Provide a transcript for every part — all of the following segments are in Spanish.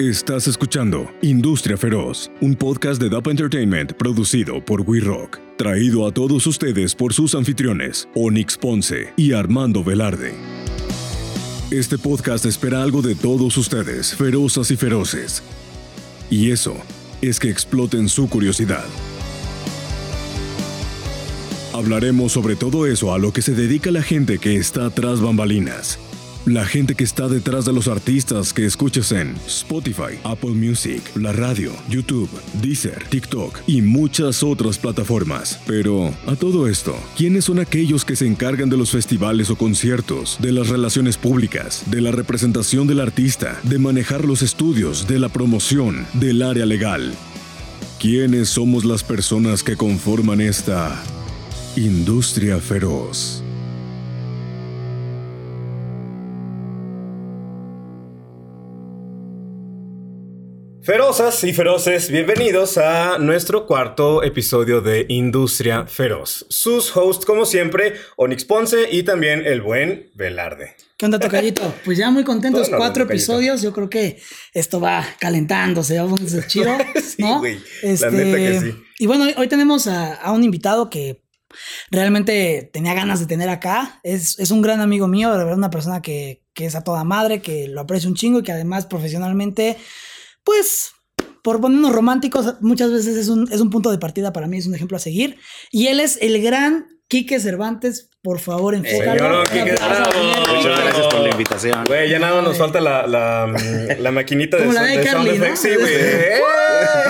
Estás escuchando Industria Feroz, un podcast de DAP Entertainment producido por We Rock, traído a todos ustedes por sus anfitriones, Onyx Ponce y Armando Velarde. Este podcast espera algo de todos ustedes, ferozas y feroces. Y eso es que exploten su curiosidad. Hablaremos sobre todo eso a lo que se dedica la gente que está tras bambalinas la gente que está detrás de los artistas que escuchas en Spotify, Apple Music, la radio, YouTube, Deezer, TikTok y muchas otras plataformas. Pero, a todo esto, ¿quiénes son aquellos que se encargan de los festivales o conciertos, de las relaciones públicas, de la representación del artista, de manejar los estudios, de la promoción, del área legal? ¿Quiénes somos las personas que conforman esta industria feroz? Ferozas y feroces, bienvenidos a nuestro cuarto episodio de Industria Feroz. Sus hosts, como siempre, Onyx Ponce y también el buen Velarde. ¿Qué onda, Tocayito? Pues ya muy contentos, cuatro episodios. Yo creo que esto va calentándose, va a ponerse chido. sí, güey. Este, La neta que sí. Y bueno, hoy tenemos a, un invitado que realmente tenía ganas de tener acá. Es, es un gran amigo mío, de verdad, una persona que, que es a toda madre, que lo aprecio un chingo y que además profesionalmente pues por ponernos románticos, muchas veces es un, es un punto de partida para mí, es un ejemplo a seguir. Y él es el gran Quique Cervantes, por favor, enfócalo. Muchas gracias por la invitación. Güey, ya nada nos falta la, la, la maquinita de, la de, Carly, ¿no? Sí, güey.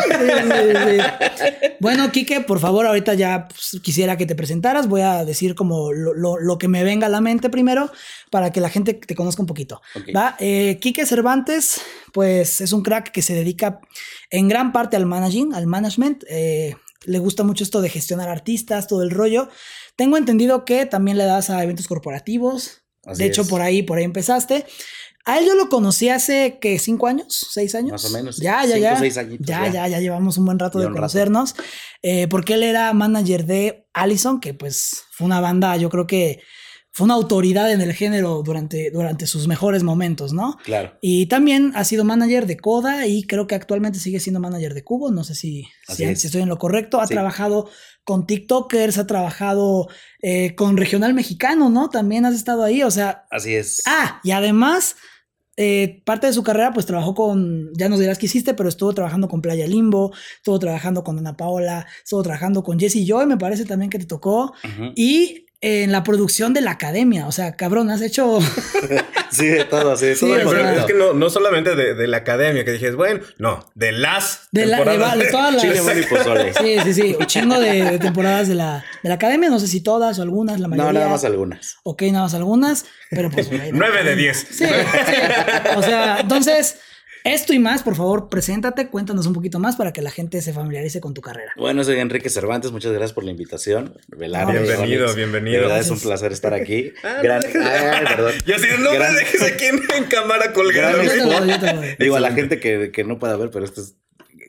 bueno, Quique, por favor, ahorita ya pues, quisiera que te presentaras. Voy a decir como lo, lo, lo, que me venga a la mente primero para que la gente te conozca un poquito. ¿va? Eh, Quique Cervantes, pues es un crack que se dedica en gran parte al managing, al management. Eh, le gusta mucho esto de gestionar artistas, todo el rollo. Tengo entendido que también le das a eventos corporativos. de hecho, por ahí, por ahí empezaste. A él yo lo conocí hace que cinco años, seis años. Más o menos. Ya, ya, ya. ya, ya, ya, llevamos un buen rato de conocernos. Eh, porque él era manager de Allison, que pues fue una banda, yo creo que fue una autoridad en el género durante, durante sus mejores momentos, ¿no? Claro. Y también ha sido manager de Coda y creo que actualmente sigue siendo manager de Cubo, no sé si, si, estoy en lo correcto. Ha trabajado con TikTokers, ha trabajado eh, con Regional Mexicano, ¿no? También has estado ahí, o sea... Así es. Ah, y además... Eh, parte de su carrera, pues trabajó con, ya nos dirás qué hiciste, pero estuvo trabajando con Playa Limbo, estuvo trabajando con Ana Paola, estuvo trabajando con Jesse Joy, me parece también que te tocó. Y en la producción de la academia. O sea, cabrón, has hecho. sí, de todo, sí, de todo. es que no, no solamente de, de, la academia, que dijes, bueno, no, de las. De, la, de, todas las. Sí, sí, sí. Un chingo de, temporadas de la, de la academia. No sé si todas o algunas, la mayoría. No, nada más algunas. Ok, nada más algunas. Pero pues. Nueve de diez. Sí, sí. O sea, entonces. Esto y más, por favor, preséntate, cuéntanos un poquito más para que la gente se familiarice con tu carrera. Bueno, soy Enrique Cervantes, muchas gracias por la invitación. bienvenido, bienvenido. De verdad es un placer estar aquí. ah, Gran, perdón. Y así, no me dejes aquí en, cámara colgado. Digo, a la gente que, que no pueda ver, pero este es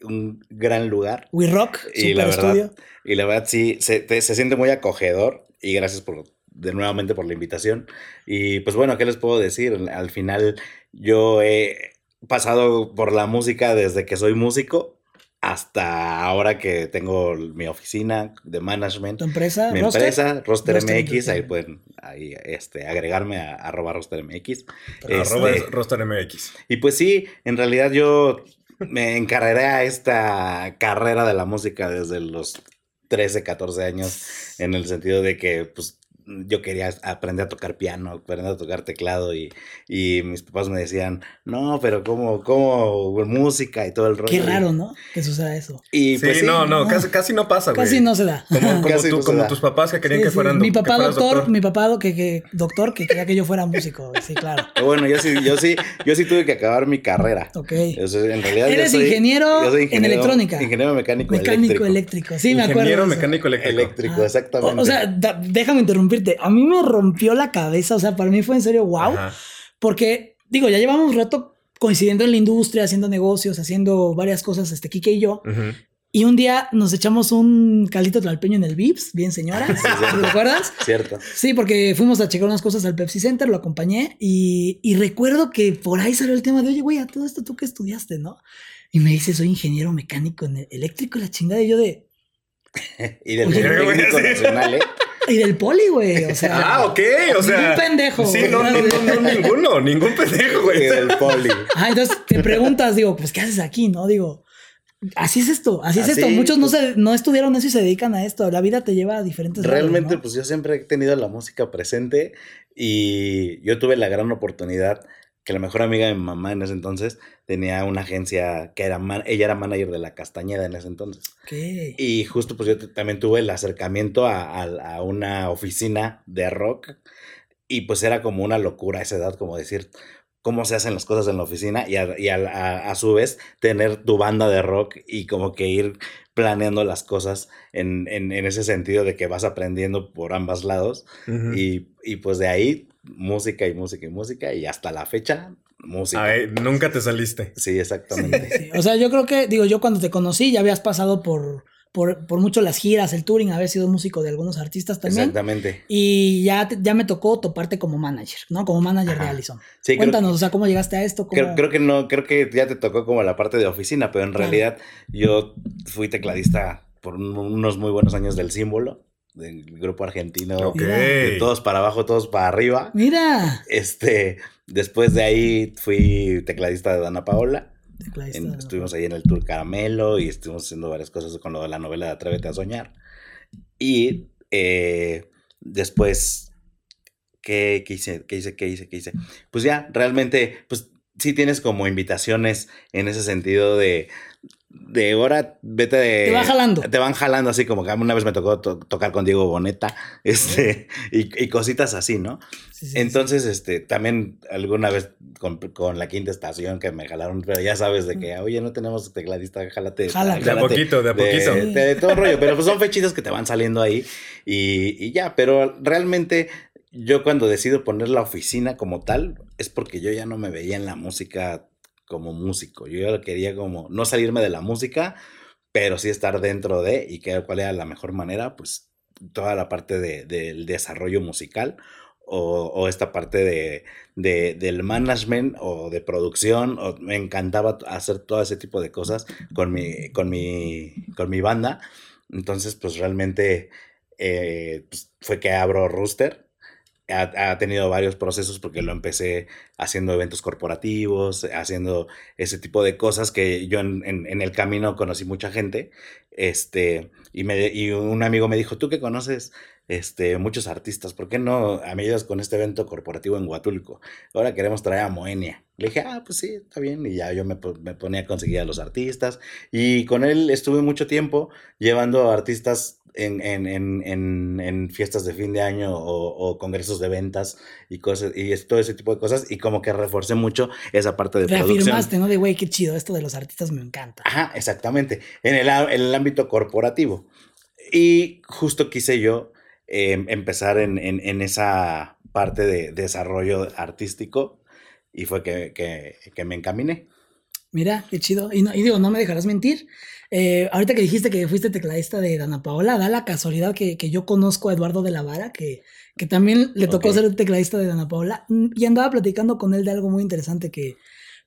un gran lugar. We Rock, y la verdad, Y la verdad, sí, se, se siente muy acogedor y gracias por de nuevamente por la invitación. Y pues bueno, ¿qué les puedo decir? Al final yo he pasado por la música desde que soy músico hasta ahora que tengo mi oficina de management. ¿Tu empresa? Mi empresa, Roster, MX. Ahí pueden ahí, este, agregarme a arroba Roster MX. arroba este, Roster MX. Y pues sí, en realidad yo me encargaré a esta carrera de la música desde los 13, 14 años, en el sentido de que pues yo quería aprender a tocar piano, aprender a tocar teclado y, y mis papás me decían, no, pero ¿cómo, cómo música y todo el rollo? Qué raro, ¿no? Que suceda eso. Y sí, pues, no, no, Casi, casi no pasa, güey. Casi no se da. Como, como, como tus papás que querían que fueran Mi papá doctor, mi papá que, que, doctor que quería que yo fuera músico, sí, claro. Bueno, yo sí, yo sí, yo sí tuve que acabar mi carrera. Ok. en realidad Eres ingeniero, en electrónica. Ingeniero mecánico, mecánico eléctrico. Sí, me acuerdo. Ingeniero mecánico eléctrico. Eléctrico, exactamente. O, sea, déjame A mí me rompió la cabeza, o sea, para mí fue en serio wow, porque digo, ya llevamos un rato coincidiendo en la industria, haciendo negocios, haciendo varias cosas, este Kike y yo. Y un día nos echamos un caldito tlalpeño en el Vips, bien señora. ¿Te acuerdas? Cierto. Sí, porque fuimos a checar unas cosas al Pepsi Center, lo acompañé y, y recuerdo que por ahí salió el tema de, oye, güey, a todo esto tú que estudiaste, ¿no? Y me dice, soy ingeniero mecánico en eléctrico, la chingada. Y yo de. y del Nacional, ¿eh? Y del poli, güey. O sea. Ah, ok. O sea. Ningún pendejo. Sí, no, no, no, no, ninguno. Ningún pendejo, güey. Y del poli. Ah, entonces te preguntas, digo, pues, ¿qué haces aquí, no? Digo. Así es esto, así, es esto. Muchos no, se, no estudiaron eso y se dedican a esto. La vida te lleva a diferentes Realmente, pues yo siempre he tenido la música presente y yo tuve la gran oportunidad que la mejor amiga de mi mamá en ese entonces tenía una agencia que era, ella era manager de la Castañeda en ese entonces. Y justo pues yo también tuve el acercamiento a, una oficina de rock y pues era como una locura a esa edad, como decir cómo se hacen las cosas en la oficina y, a, su vez tener tu banda de rock y como que ir planeando las cosas en, ese sentido de que vas aprendiendo por ambos lados y, y pues de ahí música y música y música y hasta la fecha música. nunca te saliste. Sí, exactamente. O sea, yo creo que, digo, yo cuando te conocí ya habías pasado por, por, por mucho las giras, el touring, haber sido músico de algunos artistas también. Exactamente. Y ya, ya me tocó toparte como manager, ¿no? Como manager de Allison. Sí, Cuéntanos, o sea, ¿cómo llegaste a esto? Creo, creo, que no, creo que ya te tocó como la parte de oficina, pero en realidad yo fui tecladista por unos muy buenos años del símbolo del grupo argentino. De todos para abajo, todos para arriba. Mira. Este, después de ahí fui tecladista de Dana Paola. Estuvimos ahí en el Tour Caramelo y estuvimos haciendo varias cosas con lo de la novela de Atrévete a Soñar. Y eh, después, ¿qué, ¿qué, hice? ¿Qué hice? ¿Qué hice? ¿Qué hice? Pues ya, realmente, pues sí tienes como invitaciones en ese sentido de de hora, vete de. Te van jalando. Te van jalando así, como que una vez me tocó tocar con Diego Boneta, este, y, cositas así, ¿no? Entonces, este, también alguna vez con, la quinta estación que me jalaron, pero ya sabes de que, oye, no tenemos tecladista, jálate. de a poquito, de a poquito. De, todo rollo, pero pues son fechitas que te van saliendo ahí y, y ya, pero realmente yo cuando decido poner la oficina como tal, es porque yo ya no me veía en la música como músico. Yo ya quería como no salirme de la música, pero sí estar dentro de y que cuál era la mejor manera, pues toda la parte del desarrollo musical o, esta parte de, del management o de producción. O, me encantaba hacer todo ese tipo de cosas con mi, con mi, con mi banda. Entonces, pues realmente eh, pues, fue que abro Rooster ha, tenido varios procesos porque lo empecé haciendo eventos corporativos, haciendo ese tipo de cosas que yo en, el camino conocí mucha gente. Este, y, me, y un amigo me dijo, tú que conoces este, muchos artistas, ¿por qué no me ayudas con este evento corporativo en Huatulco? Ahora queremos traer a Moenia. Le dije, ah, pues sí, está bien. Y ya yo me, me ponía a conseguir a los artistas. Y con él estuve mucho tiempo llevando a artistas en, en, en, en, fiestas de fin de año o, congresos de ventas y cosas y todo ese tipo de cosas y como que reforcé mucho esa parte de Reafirmaste, ¿no? De güey, qué chido, esto de los artistas me encanta. Ajá, exactamente, en el, en el ámbito corporativo. Y justo quise yo em, empezar en, en, esa parte de desarrollo artístico y fue que, que, que me encaminé. Mira, qué chido. Y, no, y digo, no me dejarás mentir. Eh, ahorita que dijiste que fuiste tecladista de Dana Paola, da la casualidad que, que yo conozco a Eduardo de la Vara, que, que también le tocó ser tecladista de Dana Paola, y andaba platicando con él de algo muy interesante que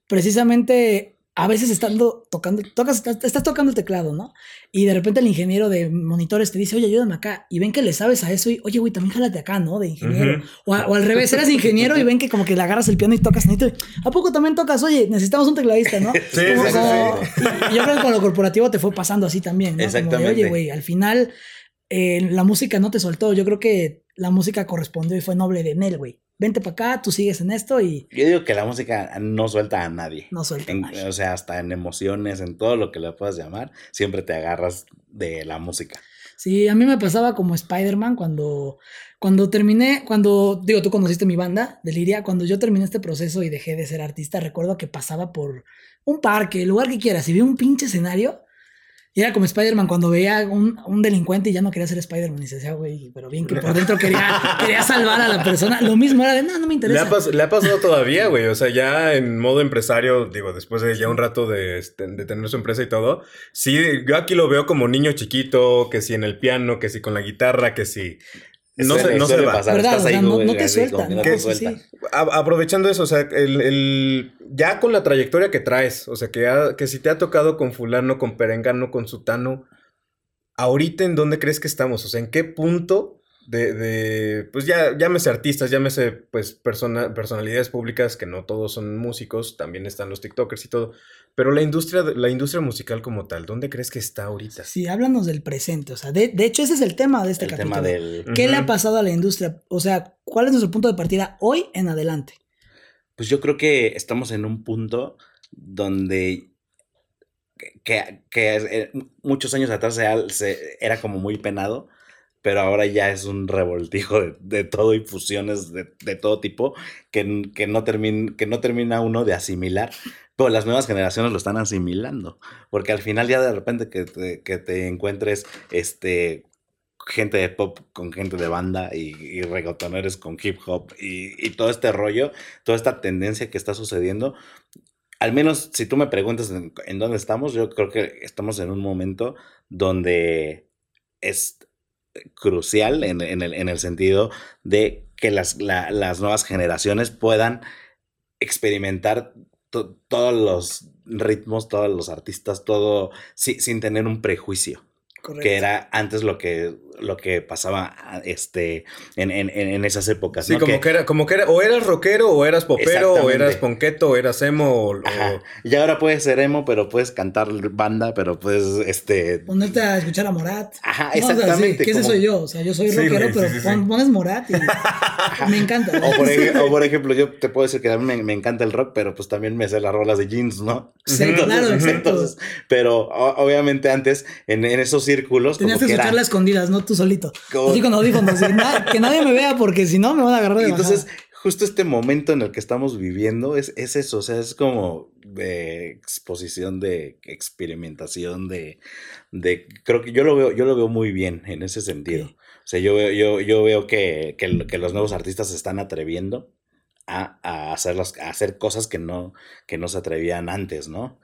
precisamente a veces estando tocando, tocas, estás tocando el teclado, ¿no? Y de repente el ingeniero de monitores te dice, oye, ayúdame acá. Y ven que le sabes a eso y, oye, güey, también jálate acá, ¿no? De ingeniero. o, al revés, eres ingeniero y ven que como que le agarras el piano y tocas. Y ¿A poco también tocas? Oye, necesitamos un tecladista, ¿no? Sí, sí, sí, Y yo creo que con lo corporativo te fue pasando así también, ¿no? Exactamente. oye, güey, al final eh, la música no te soltó. Yo creo que la música correspondió y fue noble de Nel, güey vente para acá, tú sigues en esto y... Yo digo que la música no suelta a nadie. No suelta a nadie. O sea, hasta en emociones, en todo lo que le puedas llamar, siempre te agarras de la música. Sí, a mí me pasaba como Spider-Man cuando, cuando terminé, cuando, digo, tú conociste mi banda, Deliria, cuando yo terminé este proceso y dejé de ser artista, recuerdo que pasaba por un parque, el lugar que quieras, y vi un pinche escenario Y era como Spider-Man cuando veía un, un delincuente y ya no quería ser Spider-Man y se decía, güey, pero bien que por dentro quería, quería salvar a la persona. Lo mismo era de, no, no me interesa. Le ha, pasado todavía, güey. O sea, ya en modo empresario, digo, después de ya un rato de, este, de, tener su empresa y todo, sí, yo aquí lo veo como niño chiquito, que si en el piano, que si con la guitarra, que si no se, no se va. no, te suelta. aprovechando eso, o sea, el, ya con la trayectoria que traes, o sea, que, que si te ha tocado con fulano, con perengano, con sutano, ahorita en dónde crees que estamos, o sea, en qué punto de, de pues ya llámese artistas, llámese pues persona, personalidades públicas, que no todos son músicos, también están los TikTokers y todo, pero la industria, la industria musical como tal, ¿dónde crees que está ahorita? Sí, háblanos del presente. O sea, de, hecho, ese es el tema de este el capítulo. Tema del... ¿Qué le ha pasado a la industria? O sea, ¿cuál es nuestro punto de partida hoy en adelante? Pues yo creo que estamos en un punto donde que, eh, muchos años atrás era como muy penado, pero ahora ya es un revoltijo de, todo y fusiones de, todo tipo que, que, no que no termina uno de asimilar pero las nuevas generaciones lo están asimilando, porque al final ya de repente que te, que te encuentres este, gente de pop con gente de banda y, y reggaetoneros con hip hop y, y, todo este rollo, toda esta tendencia que está sucediendo. Al menos si tú me preguntas en, dónde estamos, yo creo que estamos en un momento donde es crucial en, en, el, en el, sentido de que las, las nuevas generaciones puedan experimentar todos los ritmos, todos los artistas, todo sin tener un prejuicio. Que era antes lo que, lo que pasaba este, en, en, en esas épocas. Sí, como, que, era, como que era, o eras rockero, o eras popero, o eras ponqueto, o eras emo. O, Y ahora puedes ser emo, pero puedes cantar banda, pero puedes, este... Ponerte a escuchar a Morat. Ajá, exactamente. ¿Qué soy yo? O sea, yo soy rockero, pero pones Morat y me encanta. O por, o por, ejemplo, yo te puedo decir que a mí me, me, encanta el rock, pero pues también me sé las rolas de jeans, ¿no? Sí, claro, entonces, pero obviamente antes, en, en esos círculos. Tenías que escucharla a escondidas, no tú solito. Así con audífonos. que nadie me vea porque si no me van a agarrar de Entonces, justo este momento en el que estamos viviendo es, es eso. O sea, es como de exposición, de experimentación, de, de. Creo que yo lo veo, yo lo veo muy bien en ese sentido. O sea, yo, yo, yo veo que, que, que los nuevos artistas se están atreviendo a, a, hacer las, a hacer cosas que no, que no se atrevían antes, ¿no?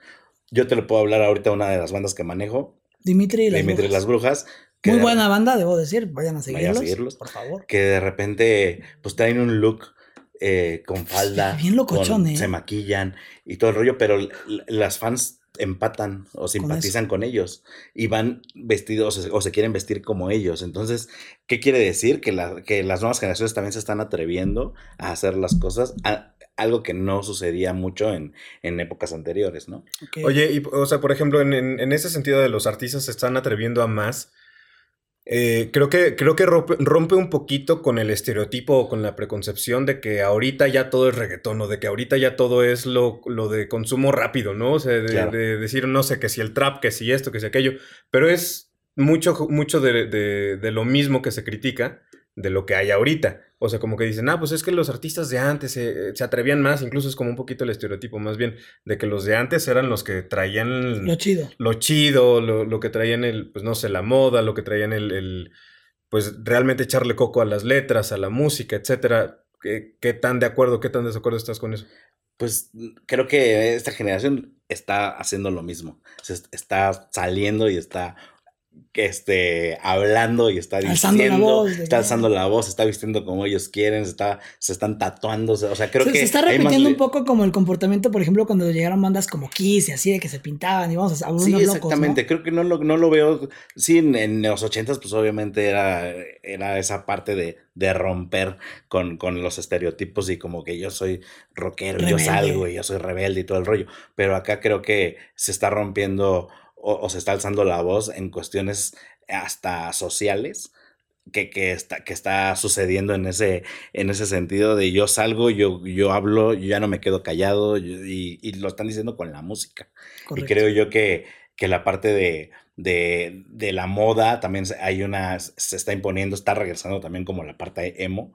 Yo te lo puedo hablar ahorita una de las bandas que manejo, Dimitri y las Dimitri Brujas. las Brujas. Muy buena banda, debo decir. Vayan a seguirlos. Por favor. Que de repente, pues traen un look eh, con falda. Bien locochón, eh. Se maquillan y todo el rollo, pero las fans empatan o simpatizan con, ellos y van vestidos o se, quieren vestir como ellos. Entonces, ¿qué quiere decir? Que, la, que las nuevas generaciones también se están atreviendo a hacer las cosas. A, algo que no sucedía mucho en, en épocas anteriores, ¿no? Oye, y, o sea, por ejemplo, en, en, ese sentido de los artistas se están atreviendo a más. Eh, creo que, creo que rompe, un poquito con el estereotipo o con la preconcepción de que ahorita ya todo es reggaetón o de que ahorita ya todo es lo, lo de consumo rápido, ¿no? O sea, de, decir, no sé, que si el trap, que si esto, que si aquello, pero es mucho, mucho de, de lo mismo que se critica de lo que hay ahorita. O sea, como que dicen, ah, pues es que los artistas de antes se, atrevían más, incluso es como un poquito el estereotipo más bien, de que los de antes eran los que traían... Lo chido. Lo chido, lo, que traían el, pues no sé, la moda, lo que traían el, pues realmente echarle coco a las letras, a la música, etcétera. ¿Qué, ¿Qué tan de acuerdo, qué tan desacuerdo estás con eso? Pues creo que esta generación está haciendo lo mismo. Se está saliendo y está que esté hablando y está diciendo, está alzando la voz, está vistiendo como ellos quieren, se, está, se están tatuando, o sea, creo que... Se está repitiendo un poco como el comportamiento, por ejemplo, cuando llegaron bandas como Kiss y así, de que se pintaban y vamos a Sí, exactamente, creo que no lo, no lo veo, sí, en, los ochentas pues obviamente era, era esa parte de, de romper con, con, los estereotipos y como que yo soy rockero, yo salgo y yo soy rebelde y todo el rollo, pero acá creo que se está rompiendo o, se está alzando la voz en cuestiones hasta sociales que, que, está, que está sucediendo en ese, en ese sentido de yo salgo, yo, yo hablo, yo ya no me quedo callado y, y, lo están diciendo con la música. Y creo yo que, que la parte de, de, de, la moda también hay una, se está imponiendo, está regresando también como la parte emo,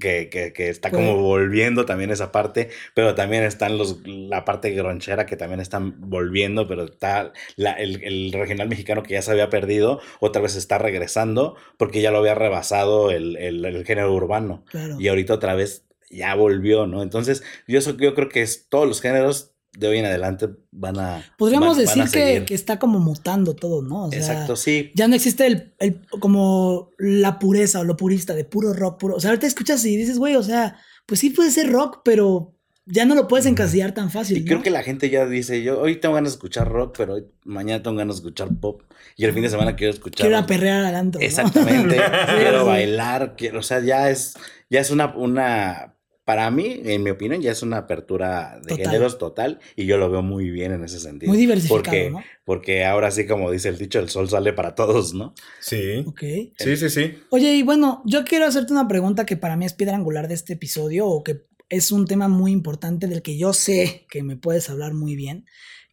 que, que, que está como volviendo también esa parte, pero también están los, la parte gronchera que también están volviendo, pero está la, el, el, regional mexicano que ya se había perdido, otra vez está regresando porque ya lo había rebasado el, el, el género urbano. Claro. Y ahorita otra vez ya volvió, ¿no? Entonces, yo, yo creo que es, todos los géneros de hoy en adelante van a. Podríamos decir que, que, está como mutando todo, ¿no? O sea, Exacto, sí. Ya no existe el, el, como la pureza o lo purista de puro rock, puro. O sea, ahorita escuchas y dices, güey, o sea, pues sí puede ser rock, pero ya no lo puedes encasillar tan fácil. Y creo que la gente ya dice, yo hoy tengo ganas de escuchar rock, pero hoy, mañana tengo ganas de escuchar pop. Y el fin de semana quiero escuchar. Quiero aperrear al antro. Exactamente. quiero bailar. Quiero, o sea, ya es, ya es una, una para mí, en mi opinión, ya es una apertura de géneros total y yo lo veo muy bien en ese sentido. Muy diversificado, porque, ¿no? Porque ahora sí, como dice el dicho, el sol sale para todos, ¿no? Sí. Ok. Sí, sí, sí. Oye, y bueno, yo quiero hacerte una pregunta que para mí es piedra angular de este episodio o que es un tema muy importante del que yo sé que me puedes hablar muy bien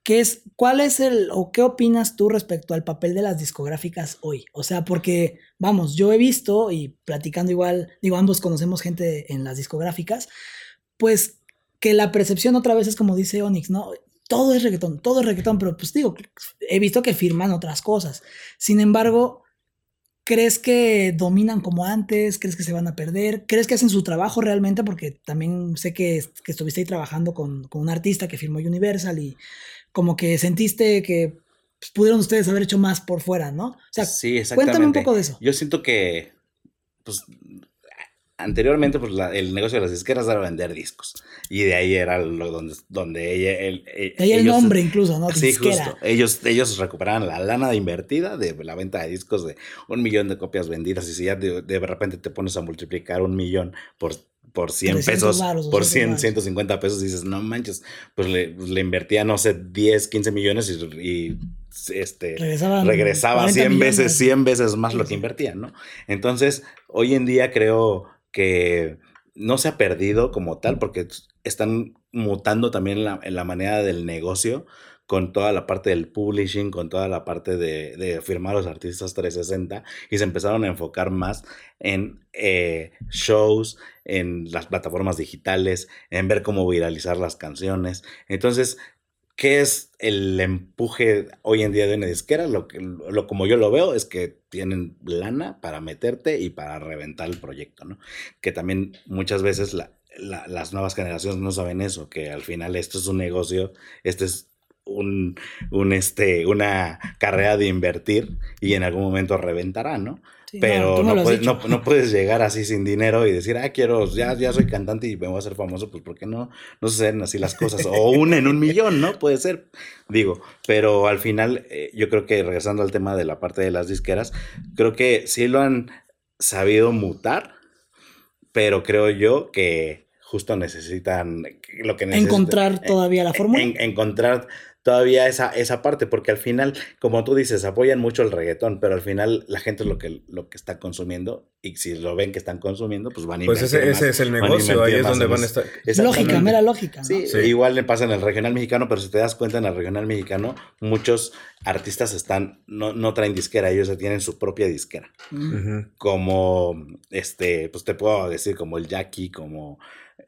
que es cuál es el o qué opinas tú respecto al papel de las discográficas hoy. O sea, porque vamos, yo he visto y platicando igual, digo, ambos conocemos gente en las discográficas, pues que la percepción otra vez es como dice Onyx, ¿no? Todo es reggaetón, todo es reggaetón, pero pues digo, he visto que firman otras cosas. Sin embargo, ¿crees que dominan como antes? ¿Crees que se van a perder? ¿Crees que hacen su trabajo realmente? Porque también sé que, que estuviste ahí trabajando con, con un artista que firmó Universal y como que sentiste que pues, pudieron ustedes haber hecho más por fuera, ¿no? O sea, sí, cuéntame un poco de eso. Yo siento que, pues, anteriormente, pues, la, el negocio de las disqueras era vender discos. Y de ahí era lo donde, donde ella... El, de ahí el nombre incluso, ¿no? Sí, justo. Ellos, ellos recuperaban la lana invertida de la venta de discos de un millón de copias vendidas. Y si ya de, de repente te pones a multiplicar un millón por por 100 pesos, varos, por 100, 150 pesos, dices, no manches, pues le, pues le invertía, no sé, 10, 15 millones y, y este, Regresaban regresaba 100 millones. veces, 100 veces más lo que invertía, ¿no? Entonces, hoy en día creo que no se ha perdido como tal, porque están mutando también la, en la manera del negocio con toda la parte del publishing, con toda la parte de, firmar a los artistas 360 y se empezaron a enfocar más en eh, shows, en las plataformas digitales, en ver cómo viralizar las canciones. Entonces, ¿qué es el empuje hoy en día de una disquera? Lo, que, lo como yo lo veo es que tienen lana para meterte y para reventar el proyecto, ¿no? Que también muchas veces la, la, las nuevas generaciones no saben eso, que al final esto es un negocio, este es un, un, este, una carrera de invertir y en algún momento reventará, ¿no? Sí, Pero no, puedes, no, no puedes llegar así sin dinero y decir, ah, quiero, ya, ya soy cantante y me voy a hacer famoso, pues ¿por qué no, no suceden así las cosas? O una en un millón, ¿no? Puede ser, digo, pero al final eh, yo creo que regresando al tema de la parte de las disqueras, creo que sí lo han sabido mutar, pero creo yo que justo necesitan lo que necesitan. Encontrar todavía la fórmula. En- encontrar todavía esa, esa parte, porque al final, como tú dices, apoyan mucho el reggaetón, pero al final la gente es lo que, lo que está consumiendo y si lo ven que están consumiendo, pues van a Pues ese, invertir ese más, es el negocio, ahí es más donde van a estar. Lógica, mera lógica. ¿no? Sí, Sí. igual le pasa en el regional mexicano, pero si te das cuenta en el regional mexicano, muchos artistas están, no, no traen disquera, ellos tienen su propia disquera. Mm. Ujú. Como, este, pues te puedo decir, como el Jackie, como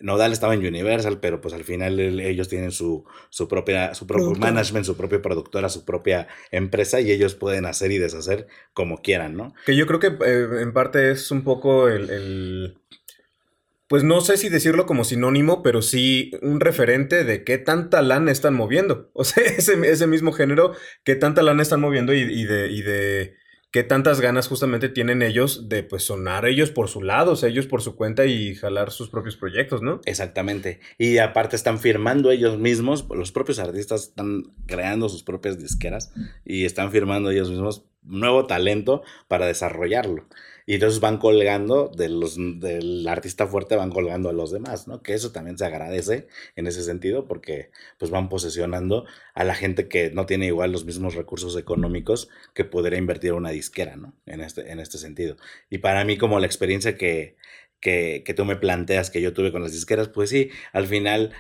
Nodal estaba en Universal, pero pues al final el- ellos tienen su, su propia, su propio management, su propia productora, su propia empresa y ellos pueden hacer y deshacer como quieran, ¿no? Que yo creo que eh, en parte es un poco el, el- Pues no sé si decirlo como sinónimo, pero sí un referente de qué tanta lana están moviendo. O sea, ese, ese mismo género, qué tanta lana están moviendo y, y de, y de qué tantas ganas justamente tienen ellos de pues sonar ellos por su lado, o sea, ellos por su cuenta y jalar sus propios proyectos, ¿no? Exactamente. Y aparte están firmando ellos mismos, los propios artistas están creando sus propias disqueras y están firmando ellos mismos nuevo talento para desarrollarlo. Y entonces van colgando de los, del artista fuerte, van colgando a los demás, ¿no? Que eso también se agradece en ese sentido porque pues van posesionando a la gente que no tiene igual los mismos recursos económicos que podría invertir una disquera, ¿no? En este, en este sentido. Y para mí como la experiencia que, que, que tú me planteas que yo tuve con las disqueras, pues sí, al final,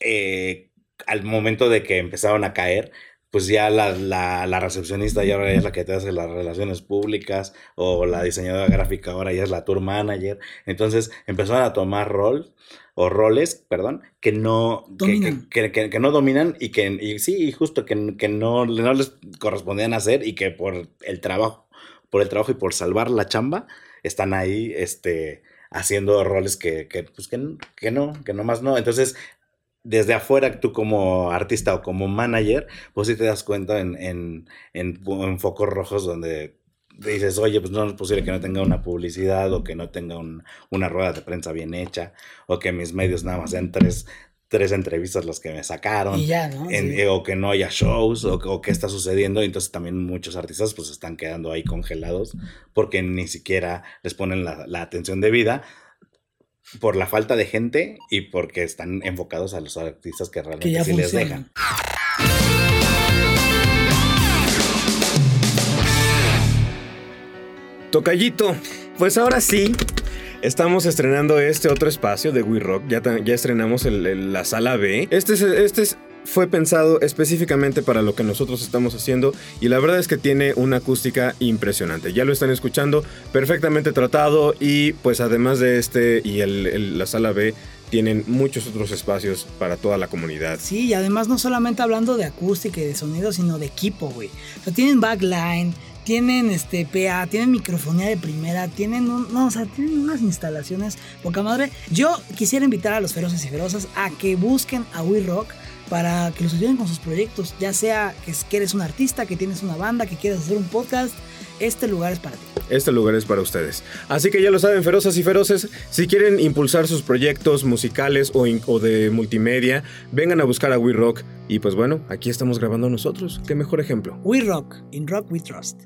eh, al momento de que empezaron a caer, pues ya la, la, la, recepcionista ya ahora es la que te hace las relaciones públicas o la diseñadora gráfica ahora ya es la tour manager. Entonces empezaron a tomar rol o roles, perdón, que no, que, que, que, no dominan y que y sí, justo que, que no, no les correspondían hacer y que por el trabajo, por el trabajo y por salvar la chamba, están ahí este, haciendo roles que, que, pues que, que no, que no más no. Entonces, desde afuera, tú como artista o como manager, pues sí te das cuenta en, en, en, focos rojos donde dices, oye, pues no es posible que no tenga una publicidad o que no tenga una rueda de prensa bien hecha o que mis medios nada más sean tres, tres entrevistas las que me sacaron. Eh, o que no haya shows o, o qué está sucediendo. Entonces también muchos artistas pues están quedando ahí congelados porque ni siquiera les ponen la, la atención debida por la falta de gente y porque están enfocados a los artistas que realmente sí les dejan. Tocallito, pues ahora sí, estamos estrenando este otro espacio de We Rock. Ya, ya estrenamos la sala B. Este es, este es fue pensado específicamente para lo que nosotros estamos haciendo y la verdad es que tiene una acústica impresionante. Ya lo están escuchando, perfectamente tratado y pues además de este y la sala B tienen muchos otros espacios para toda la comunidad. Sí, y además no solamente hablando de acústica y de sonido, sino de equipo, güey. O sea, tienen backline, tienen este PA, tienen microfonía de primera, tienen no, o sea, tienen unas instalaciones poca madre. Yo quisiera invitar a los feroces y ferozas a que busquen a We Rock para que los ayuden con sus proyectos, ya sea que eres un artista, que tienes una banda, que quieres hacer un podcast, este lugar es para ti. Este lugar es para ustedes. Así que ya lo saben, ferozas y feroces, si quieren impulsar sus proyectos musicales o, o de multimedia, vengan a buscar a We Rock. Y pues bueno, aquí estamos grabando nosotros. ¿Qué mejor ejemplo? We Rock, in Rock We Trust.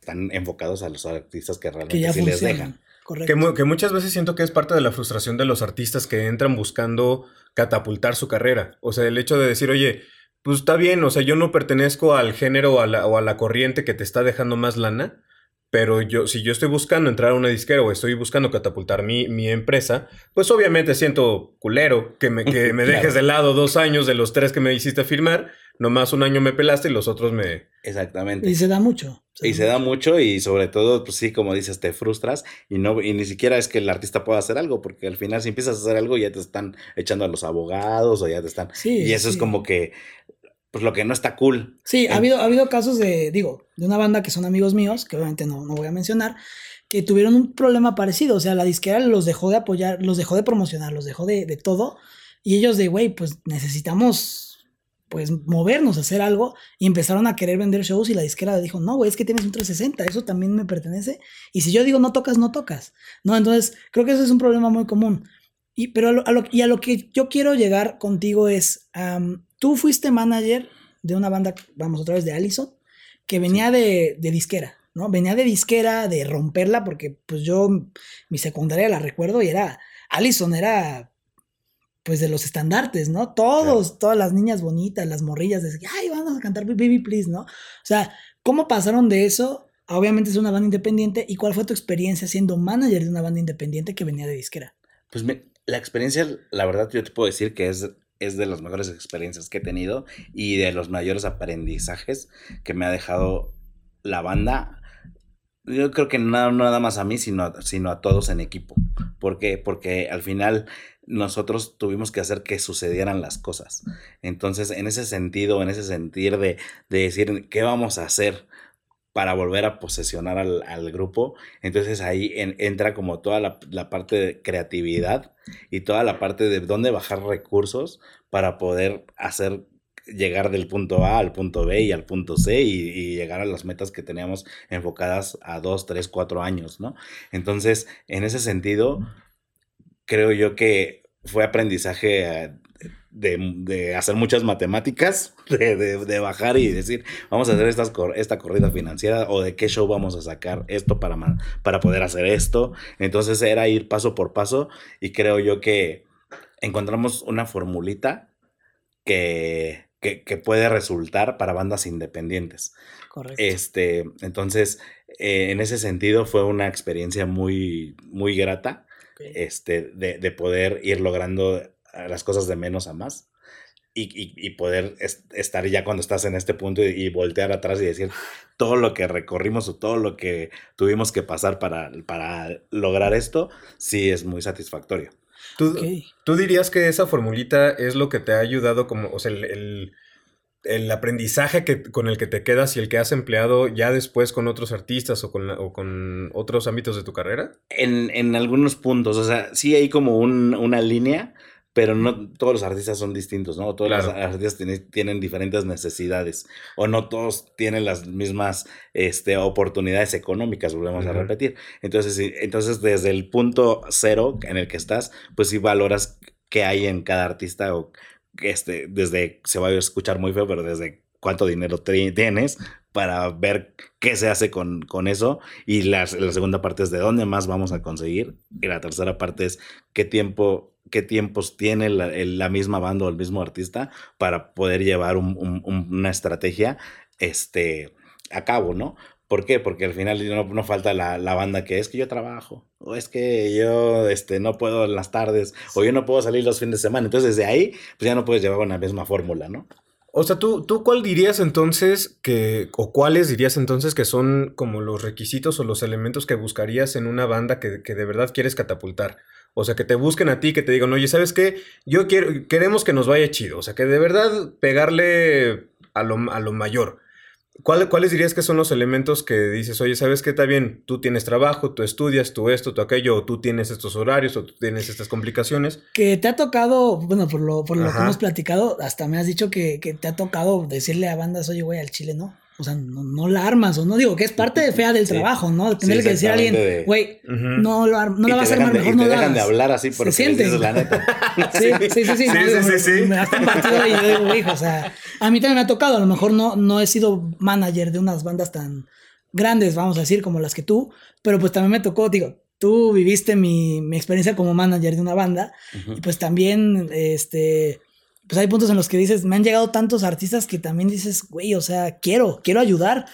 Están enfocados a los artistas que realmente sí les dejan. Que, muchas veces siento que es parte de la frustración de los artistas que entran buscando catapultar su carrera. O sea, el hecho de decir, oye, pues está bien, o sea, yo no pertenezco al género o a la, o a la corriente que te está dejando más lana, pero yo, si yo estoy buscando entrar a una disquera o estoy buscando catapultar mi, mi empresa, pues obviamente siento culero que me, que me dejes de lado dos años de los tres que me hiciste firmar nomás un año me pelaste y los otros me... Exactamente. Y se da mucho. y se da mucho y sobre todo, pues sí, como dices, te frustras y no y ni siquiera es que el artista pueda hacer algo, porque al final si empiezas a hacer algo ya te están echando a los abogados o ya te están... Sí, y eso es como que, pues lo que no está cool. Sí, ha, habido, ha habido casos de, digo, de una banda que son amigos míos, que obviamente no, no voy a mencionar, que tuvieron un problema parecido, o sea, la disquera los dejó de apoyar, los dejó de promocionar, los dejó de, de todo, y ellos de, güey, pues necesitamos pues movernos, hacer algo y empezaron a querer vender shows y la disquera dijo, no, güey, es que tienes un 360, eso también me pertenece. Y si yo digo no tocas, no tocas. ¿No? Entonces, creo que eso es un problema muy común. Y, pero a lo, y a lo que yo quiero llegar contigo es, tú fuiste manager de una banda, vamos otra vez, de Allison, que venía de, de disquera. ¿no? Venía de disquera, de romperla, porque pues yo mi secundaria la recuerdo y era, Allison era pues de los estandartes, ¿no? Todos, todas las niñas bonitas, las morrillas, de ay, vamos a cantar Baby Please, ¿no? O sea, ¿cómo pasaron de eso? Obviamente es una banda independiente. ¿Y cuál fue tu experiencia siendo manager de una banda independiente que venía de disquera? Pues la experiencia, la verdad, yo te puedo decir que es, es de las mejores experiencias que he tenido y de los mayores aprendizajes que me ha dejado la banda. Yo creo que no nada más a mí, sino, sino a todos en equipo. ¿Por qué? Porque al final nosotros tuvimos que hacer que sucedieran las cosas. Entonces, en ese sentido, en ese sentir de, decir qué vamos a hacer para volver a posesionar al, grupo, entonces ahí entra como toda la, parte de creatividad y toda la parte de dónde bajar recursos para poder hacer llegar del punto A al punto B y al punto C y, y, llegar a las metas que teníamos enfocadas a dos, tres, cuatro años, ¿no? Entonces, en ese sentido, creo yo que fue aprendizaje eh, de, hacer muchas matemáticas, de, bajar y decir, vamos a hacer estas, esta corrida financiera o de qué show vamos a sacar esto para, para poder hacer esto. Entonces era ir paso por paso y creo yo que encontramos una formulita que, que, puede resultar para bandas independientes. Correcto. Este, entonces, eh, en ese sentido fue una experiencia muy, muy grata este, de, poder ir logrando las cosas de menos a más. Y, y, poder estar ya cuando estás en este punto y, voltear atrás y decir todo lo que recorrimos o todo lo que tuvimos que pasar para, para lograr esto, sí es muy satisfactorio. ¿Tú, ¿Tú, dirías que esa formulita es lo que te ha ayudado como, o sea, el el aprendizaje que, con el que te quedas y el que has empleado ya después con otros artistas o con, o con otros ámbitos de tu carrera? En, en algunos puntos, o sea, sí hay como un, una línea, pero no todos los artistas son distintos, ¿no? Todos los artistas tienen, diferentes necesidades o no todos tienen las mismas este, oportunidades económicas, volvemos a repetir. Entonces, entonces, desde el punto cero en el que estás, pues sí valoras qué hay en cada artista o este, desde, se va a escuchar muy feo, pero desde cuánto dinero tienes para ver qué se hace con, con eso. Y la, la, segunda parte es de dónde más vamos a conseguir. Y la tercera parte es qué tiempo, qué tiempos tiene la, la misma banda o el mismo artista para poder llevar una estrategia este, a cabo, ¿no? ¿Por qué? Porque al final no, no falta la, la, banda que es que yo trabajo, o es que yo este, no puedo en las tardes, o yo no puedo salir los fines de semana. Entonces, desde ahí, pues ya no puedes llevar una misma fórmula, ¿no? O sea, ¿tú, ¿tú cuál dirías entonces que, o cuáles dirías entonces que son como los requisitos o los elementos que buscarías en una banda que, que de verdad quieres catapultar? O sea, que te busquen a ti, que te digan, oye, ¿sabes qué? Yo quiero, queremos que nos vaya chido. O sea, que de verdad pegarle a lo, a lo mayor. ¿Cuáles dirías que son los elementos que dices, oye, ¿sabes qué? Está bien, tú tienes trabajo, tú estudias, tú esto, tú aquello, o tú tienes estos horarios, o tú tienes estas complicaciones? Que te ha tocado, bueno, por lo, por lo que hemos platicado, hasta me has dicho que, que te ha tocado decirle a bandas, oye, güey, al chile, ¿no? O sea, no, no, la armas, o no digo que es parte de fea del trabajo, ¿no? Tener que decir a alguien, güey, no, lo, no la vas a armar mejor, y no te dejan de hablar así porque se siente. la neta. sí, sí, sí, sí. sí, sí, Me has compartido y yo digo, güey, o sea, a mí también me ha tocado, a lo mejor no, no he sido manager de unas bandas tan grandes, vamos a decir, como las que tú, pero pues también me tocó, digo, tú viviste mi, mi experiencia como manager de una banda, y pues también, este pues hay puntos en los que dices, me han llegado tantos artistas que también dices, güey, o sea, quiero, quiero ayudar,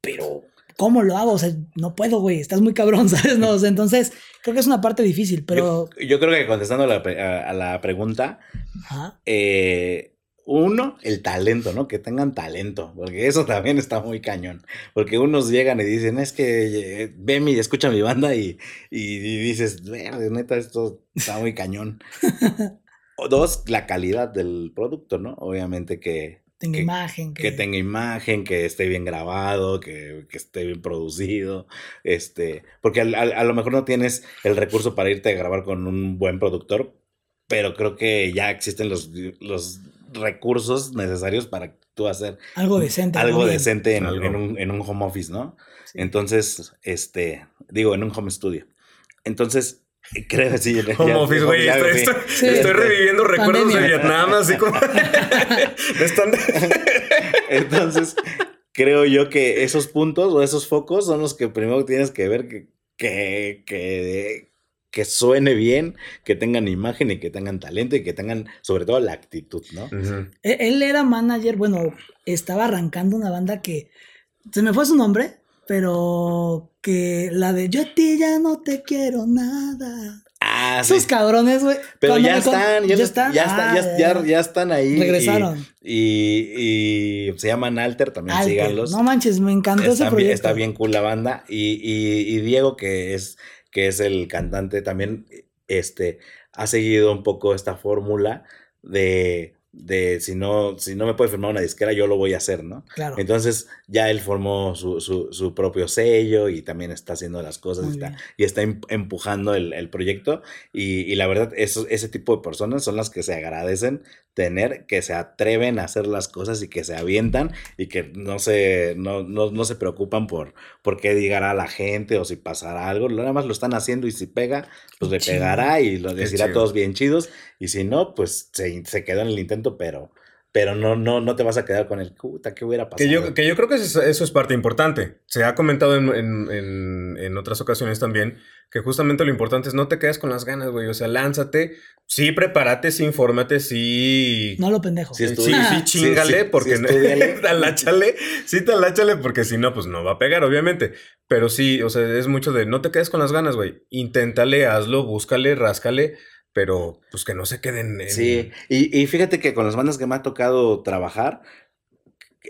pero ¿cómo lo hago? O sea, no puedo, güey, estás muy cabrón, ¿sabes? No, entonces, creo que es una parte difícil, pero... Yo, creo que contestando a la, pregunta, eh, uno, el talento, ¿no? Que tengan talento, porque eso también está muy cañón. Porque unos llegan y dicen, es que eh, ve mi, escucha mi banda y, y, y dices, neta, esto está muy cañón. dos, la calidad del producto, ¿no? Obviamente que... Tenga imagen. Que... tenga imagen, que esté bien grabado, que, esté bien producido. Este, porque a, lo mejor no tienes el recurso para irte a grabar con un buen productor, pero creo que ya existen los, los recursos necesarios para tú hacer algo decente. Algo decente en, un, en, un, home office, ¿no? Entonces, este, digo, en un home studio. Entonces, Creo, sí. Home office, güey. Estoy, estoy, reviviendo recuerdos de Vietnam, así como. Entonces, creo yo que esos puntos o esos focos son los que primero tienes que ver que, que, que, que suene bien, que tengan imagen y que tengan talento y que tengan, sobre todo, la actitud, ¿no? E-, él era manager, bueno, estaba arrancando una banda que. Se me fue su nombre, pero que la de yo a ti ya no te quiero nada. Ah, Esos cabrones, güey. Pero ya están, ya, están, ya, ah, ya, están ahí. Regresaron. Y, y, se llaman Alter, también síganlos. No manches, me encantó ese proyecto. Está bien cool la banda. Y, y, y, Diego, que es, que es el cantante, también este, ha seguido un poco esta fórmula de de si no, si no me puede firmar una disquera, yo lo voy a hacer, ¿no? Claro. Entonces ya él formó su, su, su propio sello y también está haciendo las cosas y está, y está, em, empujando el, el proyecto. Y, y, la verdad, eso, ese tipo de personas son las que se agradecen tener, que se atreven a hacer las cosas y que se avientan y que no se, no, no, no se preocupan por, por qué digará la gente o si pasará algo. Nada más lo están haciendo y si pega, pues le pegará y lo decirá a todos bien chidos. Y si no, pues se, se quedó en el intento, pero pero no, no, no te vas a quedar con el puta, ¿qué hubiera pasado? Que yo, que yo creo que eso, es parte importante. Se ha comentado en, en, en, otras ocasiones también que justamente lo importante es no te quedes con las ganas, güey. O sea, lánzate, sí, prepárate, sí, infórmate, sí. No lo pendejo. Sí, sí, sí, chingale, porque sí, taláchale, sí, taláchale, porque si no, pues no va a pegar, obviamente. Pero sí, o sea, es mucho de no te quedes con las ganas, güey. Inténtale, hazlo, búscale, ráscale pero pues que no se queden en... Sí, y, y fíjate que con las bandas que me ha tocado trabajar,